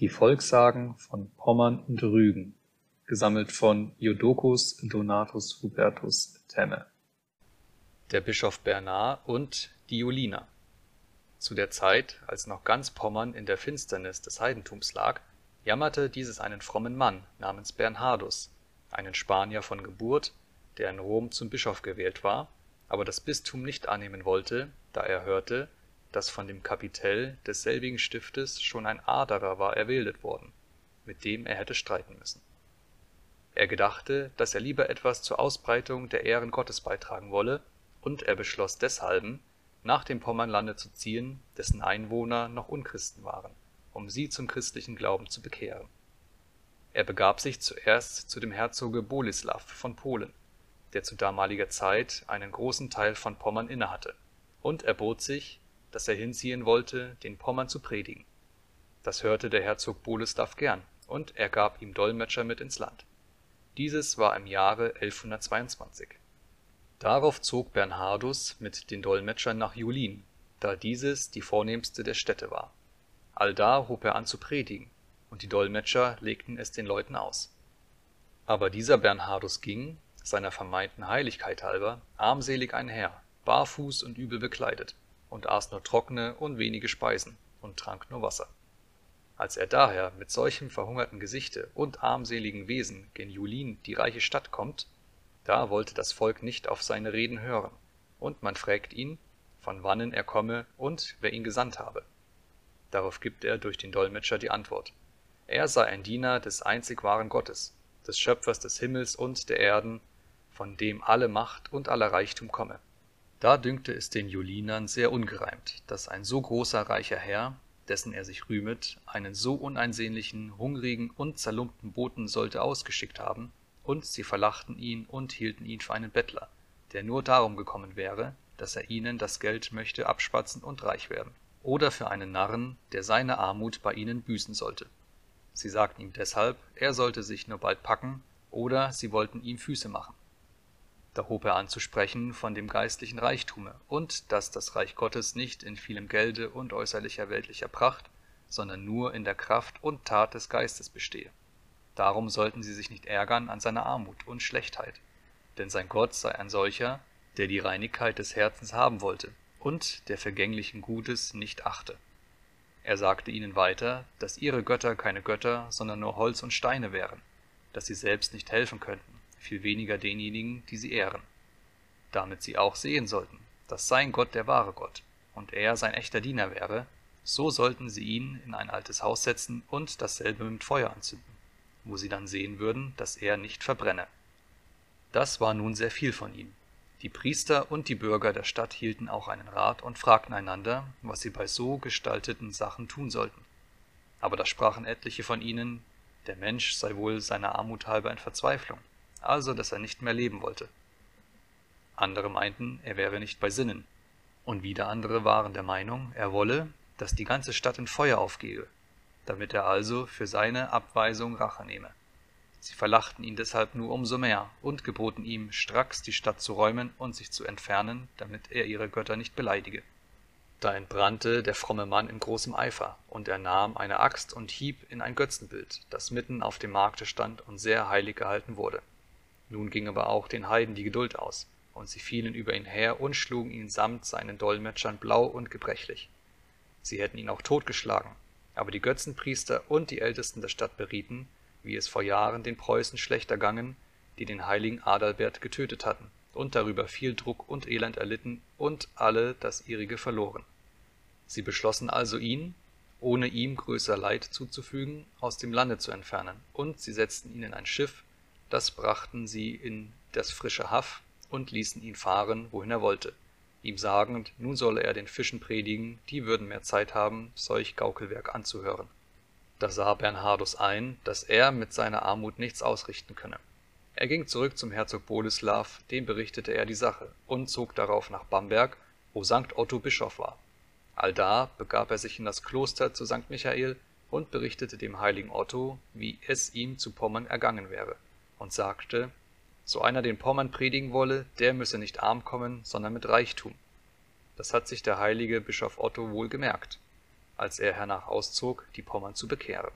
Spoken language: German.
Die Volkssagen von Pommern und Rügen gesammelt von Jodocus Donatus Hubertus Temme. Der Bischof Bernhard und die Juliner Zu der Zeit, als noch ganz Pommern in der Finsternis des Heidentums lag, jammerte dieses einen frommen Mann namens Bernhardus, einen Spanier von Geburt, der in Rom zum Bischof gewählt war, aber das Bistum nicht annehmen wollte, da er hörte, dass von dem Kapitell desselbigen Stiftes schon ein Aderer war erwählet worden, mit dem er hätte streiten müssen. Er gedachte, dass er lieber etwas zur Ausbreitung der Ehren Gottes beitragen wolle, und er beschloss deshalben, nach dem Pommernlande zu ziehen, dessen Einwohner noch Unchristen waren, um sie zum christlichen Glauben zu bekehren. Er begab sich zuerst zu dem Herzoge Boleslaw von Polen, der zu damaliger Zeit einen großen Teil von Pommern innehatte, und erbot sich dass er hinziehen wollte, den Pommern zu predigen. Das hörte der Herzog Boleslaw gern, und er gab ihm Dolmetscher mit ins Land. Dieses war im Jahre 1122. Darauf zog Bernhardus mit den Dolmetschern nach Julin, da dieses die vornehmste der Städte war. Allda hob er an zu predigen, und die Dolmetscher legten es den Leuten aus. Aber dieser Bernhardus ging, seiner vermeinten Heiligkeit halber, armselig einher, barfuß und übel bekleidet, und aß nur trockene und wenige Speisen und trank nur Wasser. Als er daher mit solchem verhungerten Gesichte und armseligen Wesen gen Julin die reiche Stadt kommt, da wollte das Volk nicht auf seine Reden hören, und man frägt ihn, von wannen er komme und wer ihn gesandt habe. Darauf gibt er durch den Dolmetscher die Antwort. Er sei ein Diener des einzig wahren Gottes, des Schöpfers des Himmels und der Erden, von dem alle Macht und aller Reichtum komme da dünkte es den Julinern sehr ungereimt, dass ein so großer reicher Herr, dessen er sich rühmet, einen so uneinsehnlichen, hungrigen und zerlumpten Boten sollte ausgeschickt haben, und sie verlachten ihn und hielten ihn für einen Bettler, der nur darum gekommen wäre, dass er ihnen das Geld möchte abspatzen und reich werden, oder für einen Narren, der seine Armut bei ihnen büßen sollte. Sie sagten ihm deshalb, er sollte sich nur bald packen, oder sie wollten ihm Füße machen da hob er an zu sprechen von dem geistlichen Reichtume und dass das Reich Gottes nicht in vielem Gelde und äußerlicher weltlicher Pracht, sondern nur in der Kraft und Tat des Geistes bestehe. Darum sollten sie sich nicht ärgern an seiner Armut und Schlechtheit, denn sein Gott sei ein solcher, der die Reinigkeit des Herzens haben wollte und der vergänglichen Gutes nicht achte. Er sagte ihnen weiter, dass ihre Götter keine Götter, sondern nur Holz und Steine wären, dass sie selbst nicht helfen könnten viel weniger denjenigen, die sie ehren. Damit sie auch sehen sollten, dass sein Gott der wahre Gott und er sein echter Diener wäre, so sollten sie ihn in ein altes Haus setzen und dasselbe mit Feuer anzünden, wo sie dann sehen würden, dass er nicht verbrenne. Das war nun sehr viel von ihm. Die Priester und die Bürger der Stadt hielten auch einen Rat und fragten einander, was sie bei so gestalteten Sachen tun sollten. Aber da sprachen etliche von ihnen, der Mensch sei wohl seiner Armut halber in Verzweiflung also dass er nicht mehr leben wollte. Andere meinten, er wäre nicht bei Sinnen, und wieder andere waren der Meinung, er wolle, dass die ganze Stadt in Feuer aufgehe, damit er also für seine Abweisung Rache nehme. Sie verlachten ihn deshalb nur umso mehr und geboten ihm, stracks die Stadt zu räumen und sich zu entfernen, damit er ihre Götter nicht beleidige. Da entbrannte der fromme Mann in großem Eifer, und er nahm eine Axt und hieb in ein Götzenbild, das mitten auf dem Markte stand und sehr heilig gehalten wurde. Nun ging aber auch den Heiden die Geduld aus, und sie fielen über ihn her und schlugen ihn samt seinen Dolmetschern blau und gebrechlich. Sie hätten ihn auch totgeschlagen, aber die Götzenpriester und die Ältesten der Stadt berieten, wie es vor Jahren den Preußen schlecht ergangen, die den heiligen Adalbert getötet hatten und darüber viel Druck und Elend erlitten und alle das ihrige verloren. Sie beschlossen also ihn, ohne ihm größer Leid zuzufügen, aus dem Lande zu entfernen, und sie setzten ihn in ein Schiff das brachten sie in das frische Haff und ließen ihn fahren, wohin er wollte, ihm sagend, nun solle er den Fischen predigen, die würden mehr Zeit haben, solch Gaukelwerk anzuhören. Da sah Bernhardus ein, dass er mit seiner Armut nichts ausrichten könne. Er ging zurück zum Herzog Boleslaw, dem berichtete er die Sache und zog darauf nach Bamberg, wo Sankt Otto Bischof war. Allda begab er sich in das Kloster zu Sankt Michael und berichtete dem heiligen Otto, wie es ihm zu Pommern ergangen wäre und sagte, so einer den Pommern predigen wolle, der müsse nicht arm kommen, sondern mit Reichtum. Das hat sich der heilige Bischof Otto wohl gemerkt, als er hernach auszog, die Pommern zu bekehren.